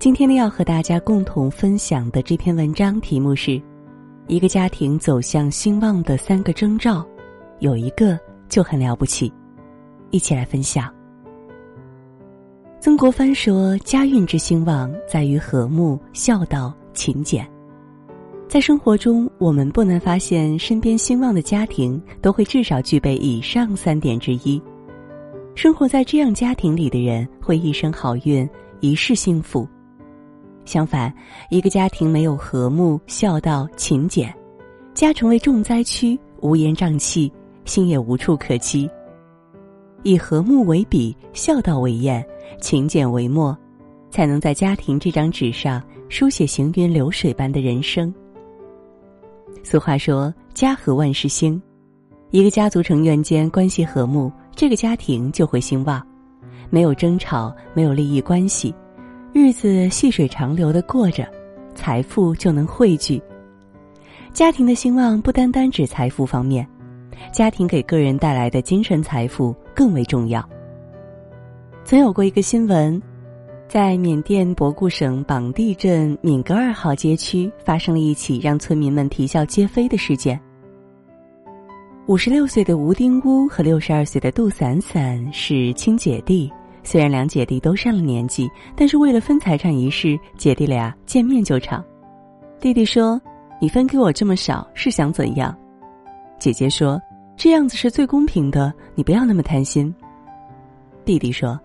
今天呢，要和大家共同分享的这篇文章题目是：一个家庭走向兴旺的三个征兆，有一个就很了不起。一起来分享。曾国藩说：“家运之兴旺，在于和睦、孝道、勤俭。”在生活中，我们不难发现，身边兴旺的家庭都会至少具备以上三点之一。生活在这样家庭里的人，会一生好运，一世幸福。相反，一个家庭没有和睦、孝道、勤俭，家成为重灾区，乌烟瘴气，心也无处可栖。以和睦为笔，孝道为砚，勤俭为墨，才能在家庭这张纸上书写行云流水般的人生。俗话说：“家和万事兴。”一个家族成员间关系和睦，这个家庭就会兴旺。没有争吵，没有利益关系，日子细水长流的过着，财富就能汇聚。家庭的兴旺不单单指财富方面，家庭给个人带来的精神财富更为重要。曾有过一个新闻。在缅甸博固省榜地镇敏格二号街区，发生了一起让村民们啼笑皆非的事件。五十六岁的吴丁乌和六十二岁的杜散散是亲姐弟，虽然两姐弟都上了年纪，但是为了分财产一事，姐弟俩见面就吵。弟弟说：“你分给我这么少，是想怎样？”姐姐说：“这样子是最公平的，你不要那么贪心。”弟弟说。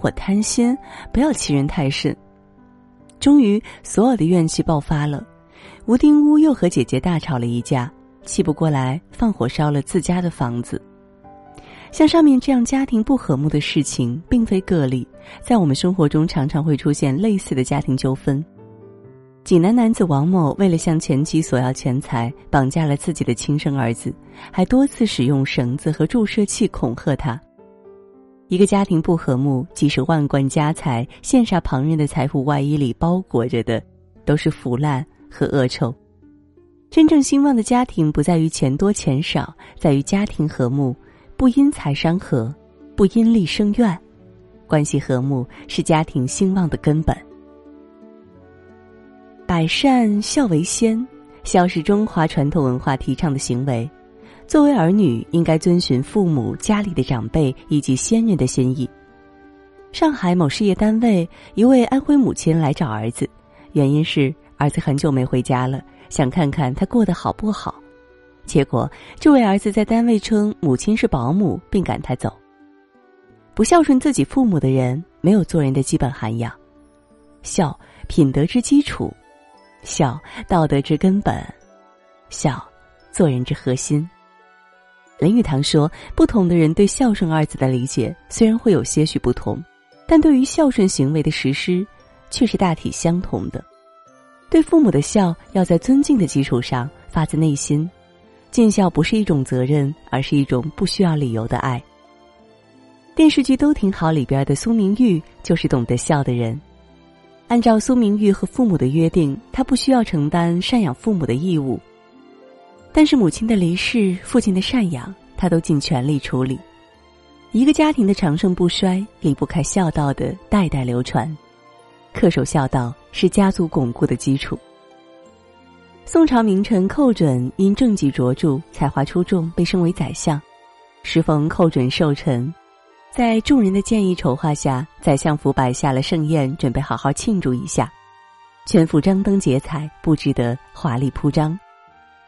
我贪心，不要欺人太甚。终于，所有的怨气爆发了。吴丁屋又和姐姐大吵了一架，气不过来，放火烧了自家的房子。像上面这样家庭不和睦的事情，并非个例，在我们生活中常常会出现类似的家庭纠纷。济南男子王某为了向前妻索要钱财，绑架了自己的亲生儿子，还多次使用绳子和注射器恐吓他。一个家庭不和睦，即使万贯家财羡煞旁人的财富外衣里包裹着的，都是腐烂和恶臭。真正兴旺的家庭，不在于钱多钱少，在于家庭和睦，不因财伤和，不因利生怨，关系和睦是家庭兴旺的根本。百善孝为先，孝是中华传统文化提倡的行为。作为儿女，应该遵循父母、家里的长辈以及先人的心意。上海某事业单位一位安徽母亲来找儿子，原因是儿子很久没回家了，想看看他过得好不好。结果，这位儿子在单位称母亲是保姆，并赶他走。不孝顺自己父母的人，没有做人的基本涵养。孝，品德之基础；孝，道德之根本；孝，做人之核心。林语堂说：“不同的人对孝顺二字的理解虽然会有些许不同，但对于孝顺行为的实施，却是大体相同的。对父母的孝，要在尊敬的基础上发自内心。尽孝不是一种责任，而是一种不需要理由的爱。”电视剧都挺好里边的苏明玉就是懂得孝的人。按照苏明玉和父母的约定，他不需要承担赡养父母的义务。但是母亲的离世，父亲的赡养，他都尽全力处理。一个家庭的长盛不衰，离不开孝道的代代流传。恪守孝道是家族巩固的基础。宋朝名臣寇准因政绩卓著、才华出众，被升为宰相。时逢寇准寿辰，在众人的建议筹划下，宰相府摆下了盛宴，准备好好庆祝一下。全府张灯结彩，布置得华丽铺张。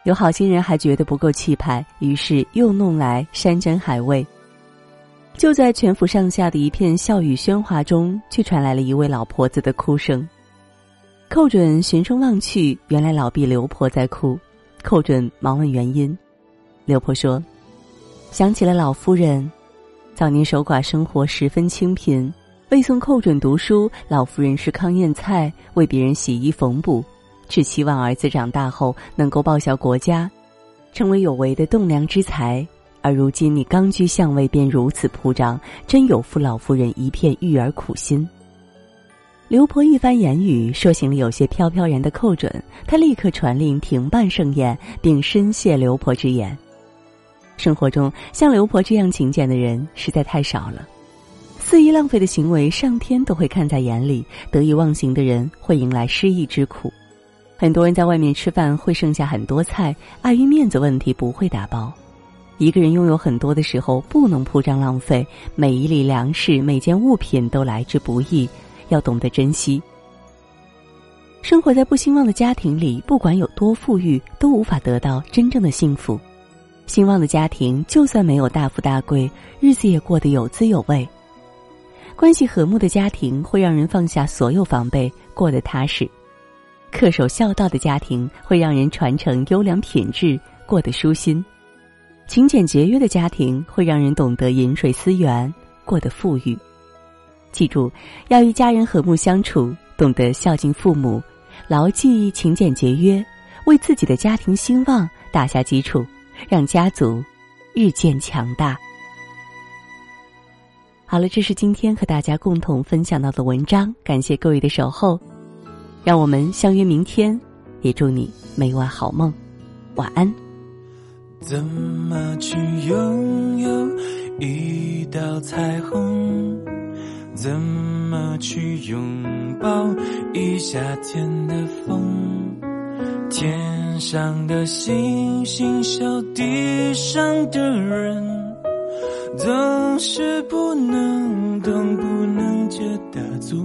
有好心人还觉得不够气派，于是又弄来山珍海味。就在全府上下的一片笑语喧哗中，却传来了一位老婆子的哭声。寇准循声望去，原来老婢刘婆在哭。寇准忙问原因，刘婆说：“想起了老夫人，早年守寡生活十分清贫，为送寇准读书，老夫人是糠咽菜，为别人洗衣缝补。”只希望儿子长大后能够报效国家，成为有为的栋梁之才。而如今你刚居相位便如此铺张，真有负老夫人一片育儿苦心。刘婆一番言语，说醒了有些飘飘然的寇准，他立刻传令停办盛宴，并深谢刘婆之言。生活中像刘婆这样勤俭的人实在太少了。肆意浪费的行为，上天都会看在眼里；得意忘形的人，会迎来失意之苦。很多人在外面吃饭会剩下很多菜，碍于面子问题不会打包。一个人拥有很多的时候，不能铺张浪费。每一粒粮食、每件物品都来之不易，要懂得珍惜。生活在不兴旺的家庭里，不管有多富裕，都无法得到真正的幸福。兴旺的家庭，就算没有大富大贵，日子也过得有滋有味。关系和睦的家庭，会让人放下所有防备，过得踏实。恪守孝道的家庭会让人传承优良品质，过得舒心；勤俭节约的家庭会让人懂得饮水思源，过得富裕。记住，要与家人和睦相处，懂得孝敬父母，牢记勤俭节约，为自己的家庭兴旺打下基础，让家族日渐强大。好了，这是今天和大家共同分享到的文章，感谢各位的守候。让我们相约明天，也祝你每晚好梦，晚安。怎么去拥有一道彩虹？怎么去拥抱一夏天的风？天上的星星，笑地上的人，总是不能懂，不能觉得足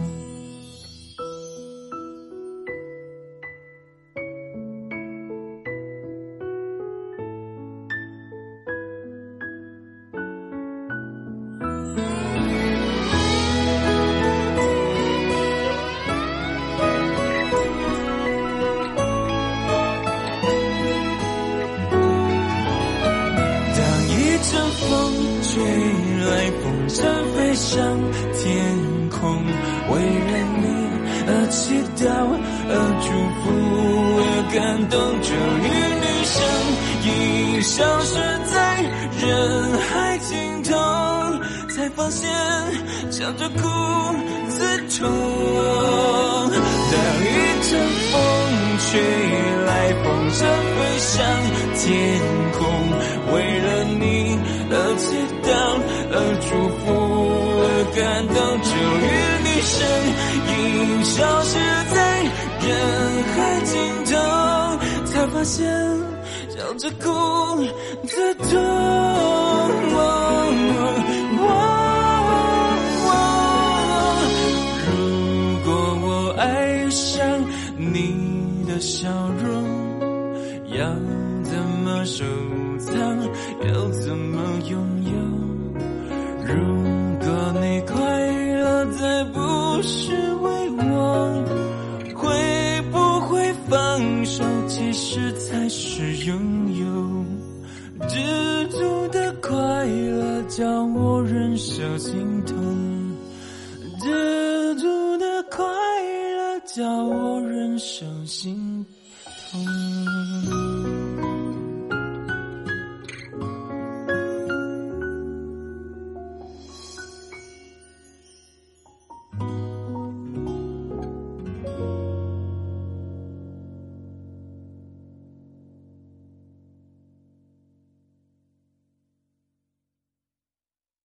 感动。终于你身影消失在人海尽头，才发现笑着哭最痛。当一阵风吹来，风筝飞上天空，为了你而祈。祷发现笑着哭最痛。放手？其实才是拥有。知足的快乐叫我忍受心痛，知足的快乐叫我忍受心痛。